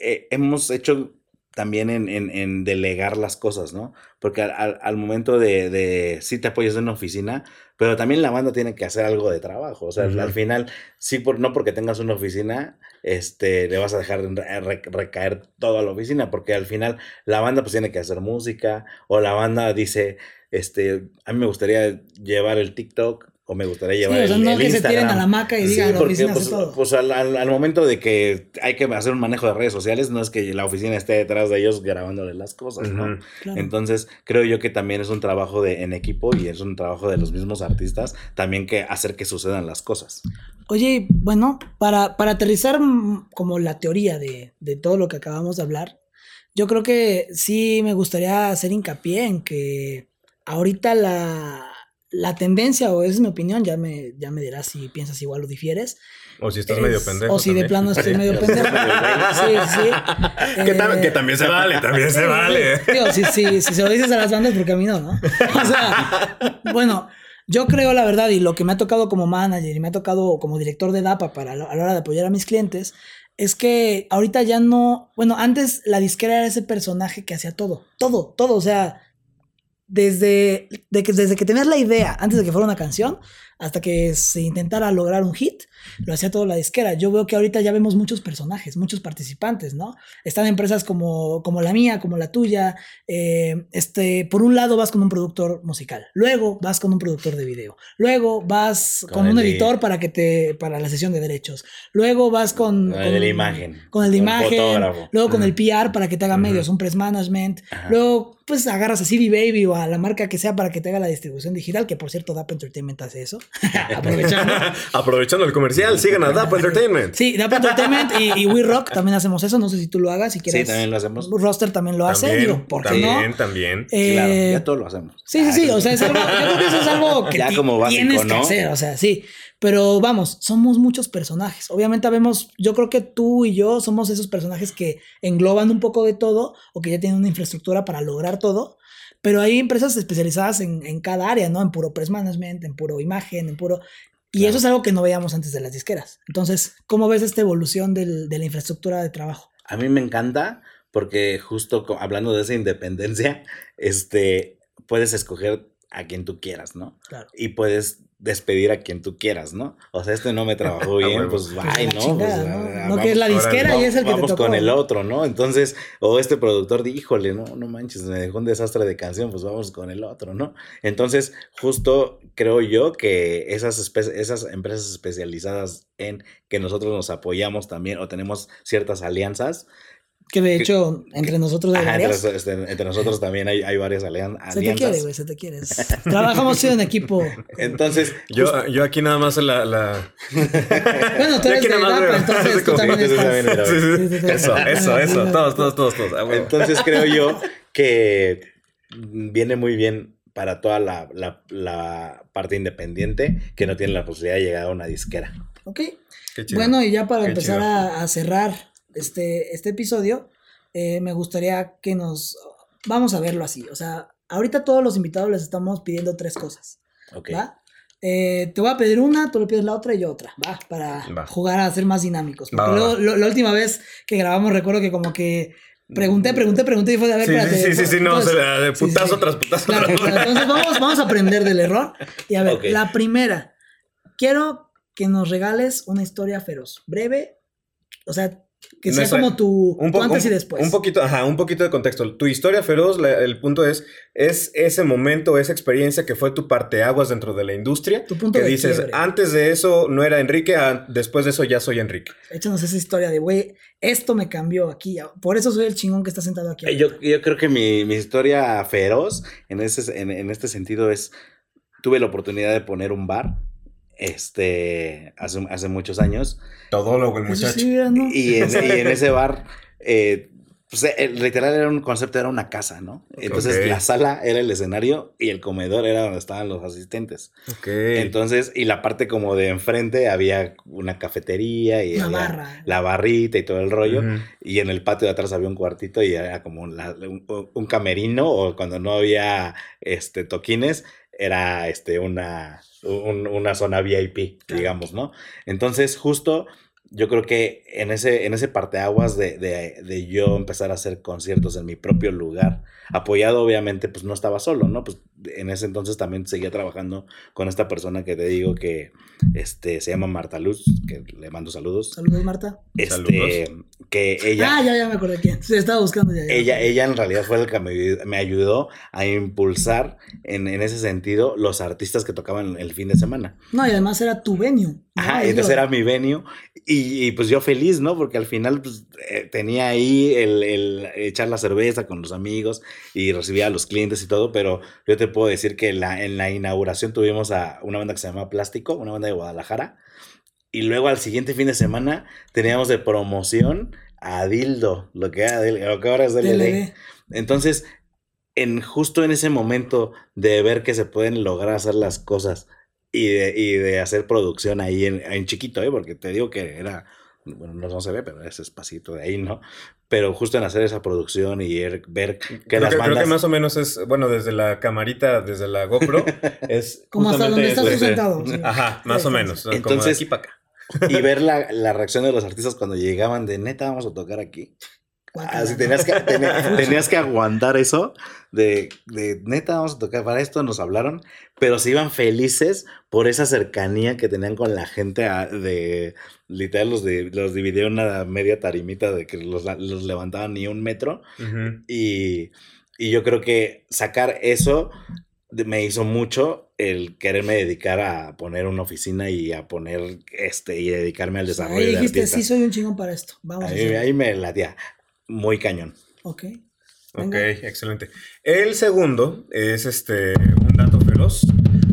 eh, hemos hecho también en, en, en, delegar las cosas, ¿no? Porque al, al momento de, de, sí te apoyas en una oficina, pero también la banda tiene que hacer algo de trabajo. O sea, uh -huh. al final, sí, por, no porque tengas una oficina, este, le vas a dejar re, recaer todo a la oficina, porque al final la banda pues tiene que hacer música, o la banda dice, este, a mí me gustaría llevar el TikTok, o me gustaría llevar sí, o sea, el, no el que Instagram. se tiren a la maca y digan, sí, la oficina pues, hace todo. pues al, al, al, momento de que hay que hacer un manejo de redes sociales, no es que la oficina esté detrás de ellos grabándoles las cosas, uh -huh. ¿no? Claro. Entonces, creo yo que también es un trabajo de, en equipo y es un trabajo de los mismos artistas también que hacer que sucedan las cosas. Oye, bueno, para, para aterrizar como la teoría de, de todo lo que acabamos de hablar, yo creo que sí me gustaría hacer hincapié en que ahorita la, la tendencia, o esa es mi opinión, ya me, ya me dirás si piensas igual o difieres. O si estás es, medio pendejo. O si también. de plano estoy medio pendejo. sí, sí. Que, eh, que, también se vale, también se vale. Digo, si, si, si se lo dices a las bandas, porque a mí no, ¿no? O sea, bueno, yo creo la verdad, y lo que me ha tocado como manager y me ha tocado como director de DAPA para a la hora de apoyar a mis clientes, es que ahorita ya no. Bueno, antes la disquera era ese personaje que hacía todo, todo, todo. O sea, desde, de que, desde que tenías la idea, antes de que fuera una canción, hasta que se intentara lograr un hit, lo hacía toda la disquera. Yo veo que ahorita ya vemos muchos personajes, muchos participantes, ¿no? Están empresas como, como la mía, como la tuya. Eh, este, por un lado vas con un productor musical, luego vas con un productor de video, luego vas con, con un editor de... para que te para la sesión de derechos, luego vas con, con el de la imagen, con el de imagen, fotógrafo. luego con uh -huh. el PR para que te haga uh -huh. medios, un press management, uh -huh. luego pues agarras a CD Baby o a la marca que sea para que te haga la distribución digital, que por cierto DAP Entertainment hace eso. Aprovechando. Aprovechando el comercial, sigan a DAP Entertainment. Sí, DAP Entertainment y, y We Rock también hacemos eso. No sé si tú lo hagas, si quieres. Sí, también lo hacemos. Roster también lo hace. También, Digo, ¿por qué también, no? También, eh, Claro, ya todo lo hacemos. Sí, sí, sí. O sea, es algo, yo creo que eso es algo que ya como básico, tienes ¿no? que hacer. O sea, sí. Pero vamos, somos muchos personajes. Obviamente vemos, yo creo que tú y yo somos esos personajes que engloban un poco de todo o que ya tienen una infraestructura para lograr todo. Pero hay empresas especializadas en, en cada área, ¿no? En puro press management, en puro imagen, en puro... Y claro. eso es algo que no veíamos antes de las disqueras. Entonces, ¿cómo ves esta evolución del, de la infraestructura de trabajo? A mí me encanta porque justo hablando de esa independencia, este, puedes escoger a quien tú quieras, ¿no? Claro. Y puedes despedir a quien tú quieras, ¿no? O sea, este no me trabajó bien, pues bye, ¿no? Chingada, pues, ¿no? ah, no que es la disquera y es el que vamos te tocó. con el otro, ¿no? Entonces, o este productor, híjole, no, no manches, me dejó un desastre de canción, pues vamos con el otro, ¿no? Entonces, justo creo yo que esas, esas empresas especializadas en que nosotros nos apoyamos también o tenemos ciertas alianzas, que de hecho, que, entre nosotros hay ajá, varias. Entre, este, entre, nosotros también hay, hay varias alian alianzas. Se te quiere, güey, se te quiere. Trabajamos en equipo. Entonces. Yo, yo aquí nada más la. la... bueno, tú eres de DAPA, entonces tú también estás. Sí, sí, sí. Eso, eso, eso. Todos, todos, todos, todos. Ah, bueno. Entonces creo yo que viene muy bien para toda la, la, la, parte independiente que no tiene la posibilidad de llegar a una disquera. Ok. Bueno, y ya para Qué empezar a, a cerrar este, este episodio, eh, me gustaría que nos... Vamos a verlo así. O sea, ahorita todos los invitados les estamos pidiendo tres cosas. Okay. ¿va? Eh, te voy a pedir una, tú le pides la otra y yo otra, ¿va? Para va. jugar a ser más dinámicos. Porque va, luego, lo, la última vez que grabamos recuerdo que como que pregunté, pregunté, pregunté y fue de a ver, sí, espérate. Sí, sí, sí, no, entonces, o sea, de putazo sí, sí. tras putazo. Claro, claro, entonces vamos, vamos a aprender del error. Y a ver, okay. la primera, quiero que nos regales una historia feroz, breve, o sea, que sea como tu, un tu antes y después. Un poquito, ajá, un poquito de contexto. Tu historia feroz, la, el punto es, es ese momento, esa experiencia que fue tu parteaguas dentro de la industria. Tu punto que de dices, quiebre. antes de eso no era Enrique, después de eso ya soy Enrique. Échanos esa historia de, güey, esto me cambió aquí. Por eso soy el chingón que está sentado aquí. Yo, yo creo que mi, mi historia feroz en, ese, en, en este sentido es, tuve la oportunidad de poner un bar este, hace, hace muchos años. Todólogo el muchacho. Sí, ¿no? y, en, y, en, ese bar, eh, pues, literal era un concepto, era una casa, ¿no? Entonces okay. la sala era el escenario y el comedor era donde estaban los asistentes. Okay. Entonces, y la parte como de enfrente había una cafetería y la, barra. la barrita y todo el rollo. Uh -huh. Y en el patio de atrás había un cuartito y era como la, un, un, camerino o cuando no había este, toquines, era este, una una zona VIP, digamos, ¿no? Entonces, justo yo creo que en ese, en ese parteaguas de, de, de, yo empezar a hacer conciertos en mi propio lugar, apoyado obviamente, pues no estaba solo, ¿no? Pues en ese entonces también seguía trabajando con esta persona que te digo que este, se llama Marta Luz, que le mando saludos. Saludos, Marta. Este, que ella... Ah, ya, ya me acordé quién. Se estaba buscando ya. ella, ella en realidad fue el que me, ayudó a impulsar en, en, ese sentido los artistas que tocaban el fin de semana. No, y además era tu venue. Ajá, entonces era mi venue y, pues yo feliz, ¿no? Porque al final pues, eh, tenía ahí el, el, echar la cerveza con los amigos y recibía a los clientes y todo, pero yo te puedo decir que la, en la inauguración tuvimos a una banda que se llama Plástico, una banda de Guadalajara, y luego al siguiente fin de semana teníamos de promoción a Dildo, lo que, era, lo que ahora es DLD. Entonces, en, justo en ese momento de ver que se pueden lograr hacer las cosas y de, y de hacer producción ahí en, en, chiquito, ¿eh? porque te digo que era, bueno, no, se ve, pero ese espacito de ahí, ¿no? Pero justo en hacer esa producción y er, ver que creo las que, bandas... Creo que más o menos es, bueno, desde la camarita, desde la GoPro, es Como hasta donde estás sentado. Ajá, más o menos. Entonces, como de aquí para acá. y ver la, la reacción de los artistas cuando llegaban de, neta, vamos a tocar aquí. Así tenías que, tenías que aguantar eso de, de, neta, vamos a tocar para esto, nos hablaron, pero se iban felices por esa cercanía que tenían con la gente de, literal, los, de, los dividieron una media tarimita de que los, los levantaban ni un metro y, y yo creo que sacar eso me hizo mucho el quererme dedicar a poner una oficina y a poner este y dedicarme al desarrollo ahí dijiste, de sí soy un chingón para esto. Vamos ahí, ahí me latía muy cañón. Ok. Ok, excelente. El segundo es este un dato feroz.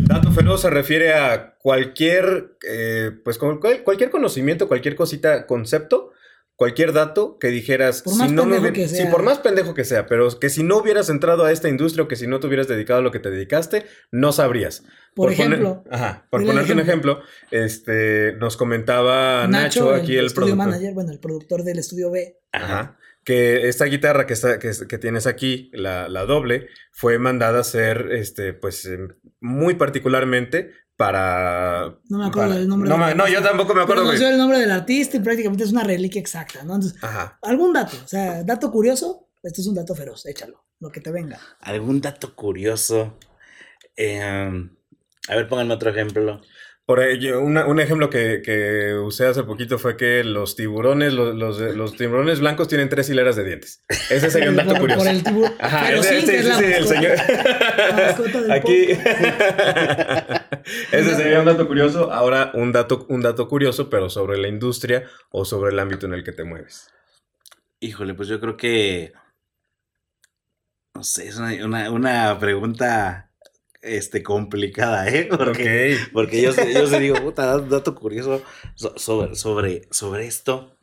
Dato feroz se refiere a cualquier, eh, pues cualquier conocimiento, cualquier cosita, concepto, cualquier dato que dijeras, por más si no pendejo me, que sea. Sí, por más pendejo que sea, pero que si no hubieras entrado a esta industria o que si no te hubieras dedicado a lo que te dedicaste, no sabrías. Por, ejemplo. Poner, ajá, por ponerte un ejemplo, este, nos comentaba Nacho, Nacho aquí el, el, productor. manager, bueno, el productor del estudio B. Ajá que esta guitarra que, está, que, que tienes aquí, la, la, doble, fue mandada a ser, este, pues, muy particularmente para... No me acuerdo para, del nombre. No, no, yo tampoco me acuerdo. Conoció el nombre del artista y prácticamente es una reliquia exacta, ¿no? Entonces, Ajá. algún dato, o sea, dato curioso, este es un dato feroz, échalo, lo que te venga. Algún dato curioso. Eh, a ver, pónganme otro ejemplo. Por ello, una, un ejemplo que, que, usé hace poquito fue que los tiburones, los, los, los, tiburones blancos tienen tres hileras de dientes. Ese sería un dato por, curioso. Por el tibur... Ajá, Pero ese, sí, ese, sí, sí, el señor. Aquí. ese sería un dato curioso. Ahora, un dato, un dato curioso, pero sobre la industria o sobre el ámbito en el que te mueves. Híjole, pues yo creo que. No sé, es una, una, una pregunta este, complicada, ¿eh? Porque, okay. porque yo, yo se digo, puta, dato curioso sobre, sobre, sobre esto.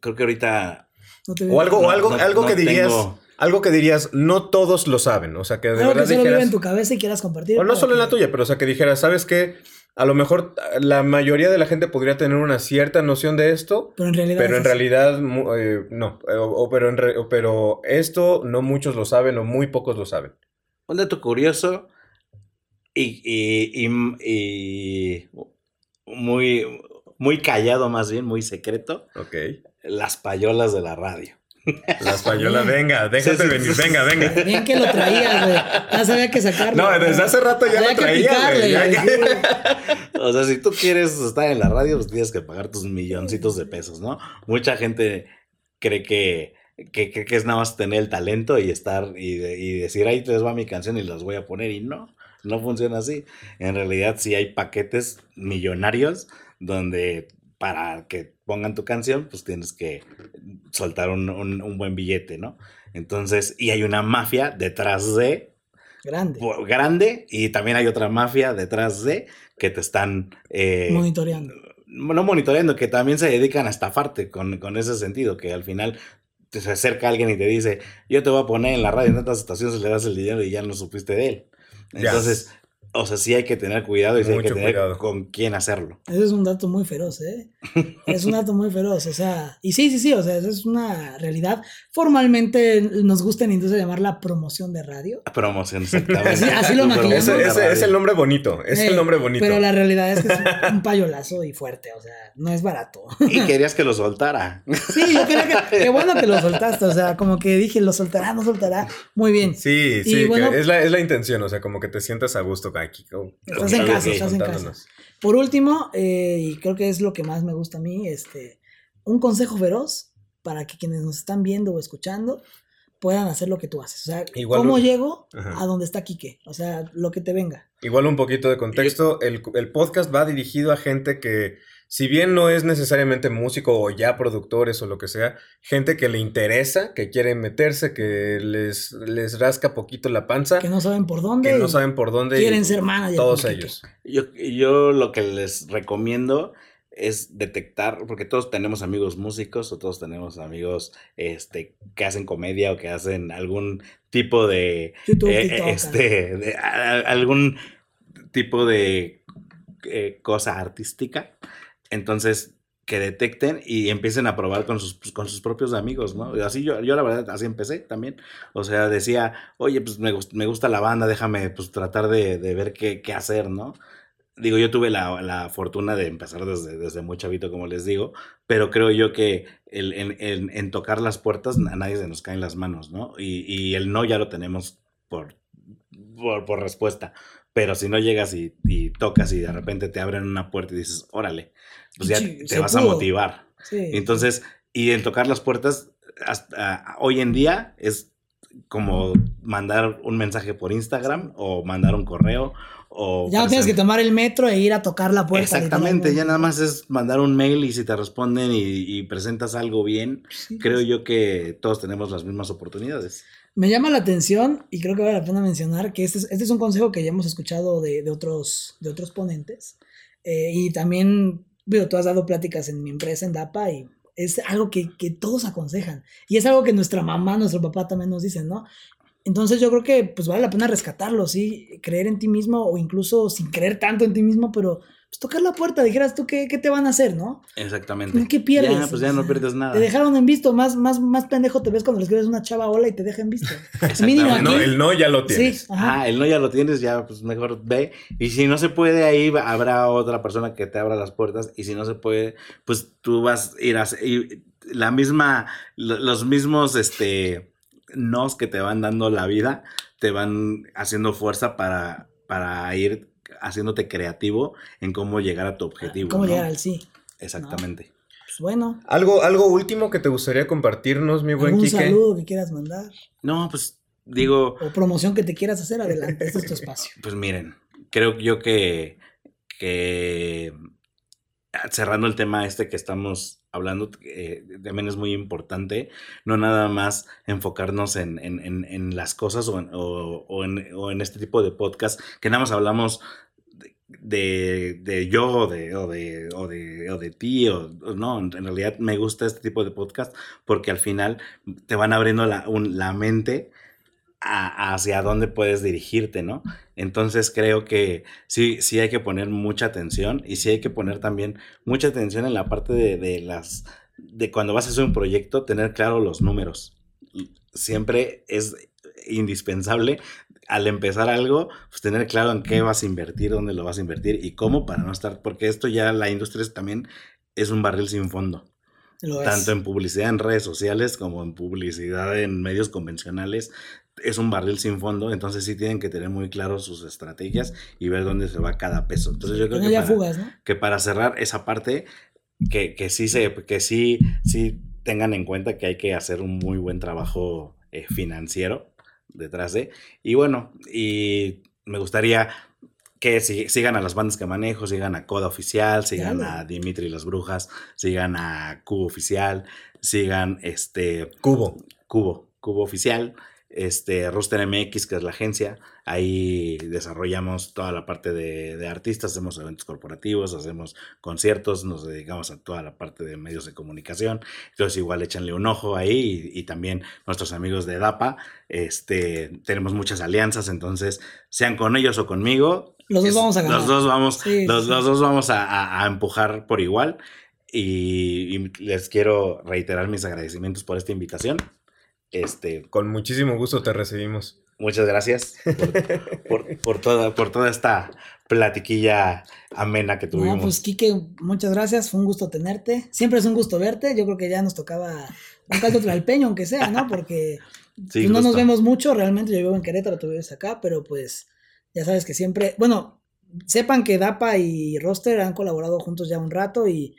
Creo que ahorita. No o algo, o algo, no, algo no que dirías. Tengo... Algo que dirías, no todos lo saben. O sea, que de algo verdad que solo dijeras. vive en tu cabeza y quieras compartir. O no solo que... en la tuya, pero o sea, que dijeras, ¿sabes qué? A lo mejor la mayoría de la gente podría tener una cierta noción de esto, pero en realidad, pero en realidad eh, no. O, o, pero, en re, o, pero esto no muchos lo saben o muy pocos lo saben. Un dato curioso y, y, y, y, muy, muy callado más bien, muy secreto. Ok. Las payolas de la radio. Las payolas, venga, déjate sí, venir, sí, venga, venga. Bien que lo traías, güey. Ya sabía que sacarlo. No, desde hace rato ya lo traía. Que... o sea, si tú quieres estar en la radio, pues tienes que pagar tus milloncitos de pesos, ¿no? Mucha gente cree que que, que, que, es nada más tener el talento y estar y, de, y, decir, ahí les va mi canción y las voy a poner y no, no funciona así. En realidad sí hay paquetes millonarios donde para que pongan tu canción, pues tienes que soltar un, un, un buen billete, ¿no? Entonces, y hay una mafia detrás de... Grande. Grande y también hay otra mafia detrás de que te están... Eh, monitoreando. No monitoreando, que también se dedican a estafarte con, con ese sentido, que al final te se acerca alguien y te dice, yo te voy a poner en la radio en tantas estaciones, le das el dinero y ya no supiste de él. Entonces, o sea, sí hay que tener cuidado y sí hay que Mucho tener cuidado. con quién hacerlo. Ese es un dato muy feroz, ¿eh? Es un dato muy feroz, o sea, y sí, sí, sí, o sea, eso es una realidad. Formalmente nos gusta en industria llamarla promoción de radio. Promoción, exactamente. Así- así lo maquillamos. Es el nombre bonito. Es Eh, el nombre bonito. Pero la realidad es que es un payolazo y fuerte, o sea, no es barato. Y querías que lo soltara. Sí, yo creo que qué bueno que lo soltaste, o sea, como que dije, lo soltará, no soltará. Muy bien. Sí, Y sí, bueno- es, la, es la intención, o sea, como que te sientas a gusto aquí. como- Estás en casa, estás en casa. Por último, eh, y creo que es lo que más me gusta a mí, este, un consejo feroz para que quienes nos están viendo o escuchando puedan hacer lo que tú haces. O sea, Igual ¿cómo un- llego Ajá. a donde está Quique? O sea, lo que te venga. Igual un poquito de contexto, el, el podcast va dirigido a gente que, si bien no es necesariamente músico o ya productores o lo que sea, gente que le interesa, que quiere meterse, que les, les rasca poquito la panza, Que no saben por dónde. que no saben por dónde. quieren y- ser manager. Todos ellos. Yo, yo lo que les recomiendo es detectar, porque todos tenemos amigos músicos o todos tenemos amigos este, que hacen comedia o que hacen algún tipo de, YouTube, eh, TikTok, este, de- a- a- algún tipo de eh, cosa artística. Entonces, que detecten y empiecen a probar con sus, pues, con sus propios amigos, ¿no? Así yo, yo la verdad, así empecé también. O sea, decía, oye, pues me, me gusta la banda, déjame pues tratar de, de ver qué, qué hacer, ¿no? Digo, yo tuve la, la fortuna de empezar desde, desde muy chavito, como les digo, pero creo yo que el, en, en- en tocar las puertas a nadie se nos caen las manos, ¿no? Y, y el no ya lo tenemos por, por, por respuesta. Pero si no llegas y, y tocas y de repente te abren una puerta y dices, órale, pues ya Sí, te vas a motivar. Sí. Entonces, y en tocar las puertas, hasta hoy en día es como mandar un mensaje por Instagram o mandar un correo o... ya no tienes que tomar el metro e ir a tocar la puerta. Exactamente, ya nada más es mandar un mail y si te responden y, y presentas algo bien, Sí. creo yo que todos tenemos las mismas oportunidades. Me llama la atención y creo que vale la pena mencionar que este es, este es un consejo que ya hemos escuchado de, de otros, de otros ponentes. Eh, y también, digo, tú has dado pláticas en mi empresa, en DAPA, y es algo que, que todos aconsejan. Y es algo que nuestra mamá, nuestro papá también nos dicen, ¿no? Entonces yo creo que pues vale la pena rescatarlo, ¿sí? Creer en ti mismo o incluso sin creer tanto en ti mismo, pero pues tocar la puerta, dijeras tú, ¿qué, qué te van a hacer, no? Exactamente. ¿Qué pierdes? Ya, pues ya no pierdes nada. Te dejaron en visto, más, más, más pendejo te ves cuando le escribes una chava hola y te deja en visto. Mínimo El no, aquí. el no ya lo tienes. Sí, ajá. Ah, el no ya lo tienes, ya pues mejor ve. Y si no se puede, ahí habrá otra persona que te abra las puertas. Y si no se puede, pues tú vas a ir a y la misma, lo- los mismos este nos que te van dando la vida, te van haciendo fuerza para, para ir haciéndote creativo en cómo llegar a tu objetivo. ¿Cómo ¿no? llegar al sí? Exactamente. Pues bueno, Algo, algo último que te gustaría compartirnos, mi buen algún Quique. saludo que quieras mandar No, pues digo, o promoción que te quieras hacer, adelante, este es tu espacio. Pues miren, creo yo que, que ah, cerrando el tema este que estamos hablando, eh, también es muy importante no nada más enfocarnos en, en- en- en las cosas o en, o- o en- o en este tipo de podcast, que nada más hablamos de, de- yo o de, o, de, o, de, o de ti, o no, en realidad me gusta este tipo de podcast porque al final te van abriendo la, un- la mente a- hacia dónde puedes dirigirte, ¿no? Entonces creo que sí, sí hay que poner mucha atención y sí hay que poner también mucha atención en la parte de, de las, de cuando vas a hacer un proyecto, tener claro los números. Siempre es indispensable al empezar algo, pues tener claro en qué vas a invertir, dónde lo vas a invertir y cómo para no estar, porque esto ya la industria es también es un barril sin fondo Lo es. tanto en publicidad en redes sociales como en publicidad en medios convencionales. Es un barril sin fondo, entonces sí tienen que tener muy claro sus estrategias y ver dónde se va cada peso. Entonces yo creo que, para, fugas, ¿no? que para cerrar esa parte, que, que sí se, que sí, sí tengan en cuenta que hay que hacer un muy buen trabajo eh, financiero detrás de. Y bueno, y me gustaría que si- sigan a las bandas que manejo, sigan a Coda Oficial, sigan a Dimitri y las Brujas, sigan a Cubo Oficial, sigan este Cubo. Cubo, Cubo Oficial, este, Roster MX, que es la agencia. Ahí desarrollamos toda la parte de, artistas, hacemos eventos corporativos, hacemos conciertos, nos dedicamos a toda la parte de medios de comunicación. Entonces, igual échanle un ojo ahí y, también nuestros amigos de DAPA. Este, tenemos muchas alianzas, entonces, sean con ellos o conmigo. Los dos vamos a ganar. Los dos vamos, los, dos vamos a, empujar por igual. y les quiero reiterar mis agradecimientos por esta invitación. Este, Con muchísimo gusto te recibimos. Muchas gracias por, toda, por toda esta platiquilla amena que tuvimos. No, pues Kike, muchas gracias, fue un gusto tenerte. Siempre es un gusto verte, yo creo que ya nos tocaba un caldo peño, aunque sea, ¿no? Porque pues, no nos vemos mucho, realmente yo vivo en Querétaro, tú vives acá, pero pues ya sabes que siempre, bueno, sepan que DAPA y Roster han colaborado juntos ya un rato y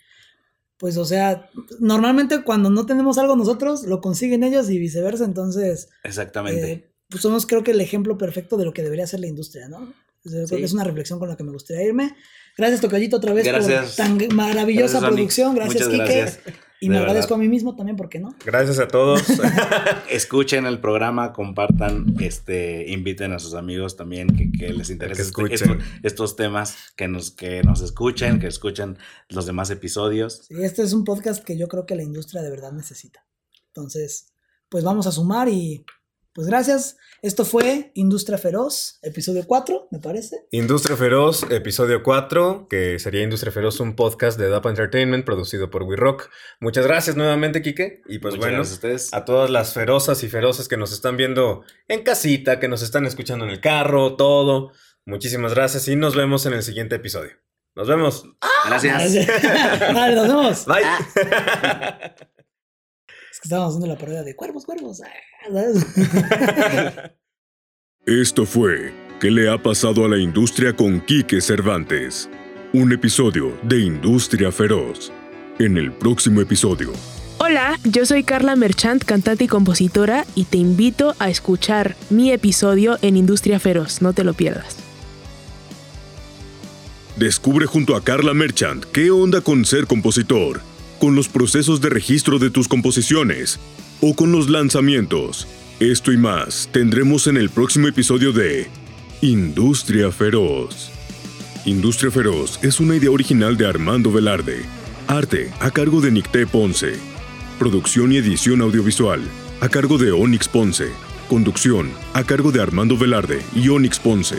pues, o sea, normalmente cuando no tenemos algo nosotros, lo consiguen ellos y viceversa. Entonces, exactamente. Eh, pues somos, creo que, el ejemplo perfecto de lo que debería ser la industria, ¿no? Creo que es una reflexión con la que me gustaría irme. Gracias, Tocayito, otra vez por tan maravillosa producción. Gracias, Kike. Y me agradezco a mí mismo también, ¿por qué no? Gracias a todos. Escuchen el programa, compartan, este, inviten a sus amigos también que, les interesen este, estos, temas, que nos, que nos escuchen, que escuchen los demás episodios. Sí, este es un podcast que yo creo que la industria de verdad necesita. Entonces, pues vamos a sumar y pues gracias. Esto fue Industria Feroz, episodio 4, me parece. Industria Feroz, episodio 4, que sería Industria Feroz, un podcast de DAPA Entertainment producido por We Rock. Muchas gracias nuevamente, Quique. Y pues bueno, a, todas las ferozas y feroces que nos están viendo en casita, que nos están escuchando en el carro, todo. Muchísimas gracias y nos vemos en el siguiente episodio. Nos vemos. Gracias. Vale, nos vemos. Bye. Es que estábamos haciendo la parodia de cuervos, cuervos. Esto fue ¿Qué le ha pasado a la industria con Quique Cervantes? Un episodio de Industria Feroz. En el próximo episodio. Hola, yo soy Carla Merchant, cantante y compositora, y te invito a escuchar mi episodio en Industria Feroz. No te lo pierdas. Descubre junto a Carla Merchant qué onda con ser compositor con los procesos de registro de tus composiciones o con los lanzamientos. Esto y más tendremos en el próximo episodio de Industria Feroz. Industria Feroz es una idea original de Armando Velarde. Arte a cargo de Nicté Ponce. Producción y edición audiovisual a cargo de Onyx Ponce. Conducción a cargo de Armando Velarde y Onyx Ponce.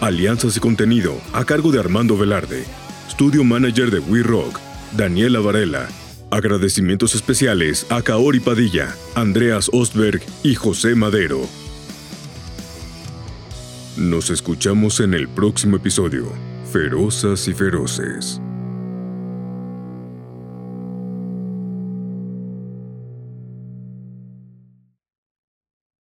Alianzas y contenido a cargo de Armando Velarde. Studio Manager de We Rock Daniela Varela. Agradecimientos especiales a Kaori Padilla, Andreas Ostberg y José Madero. Nos escuchamos en el próximo episodio, Ferozas y Feroces.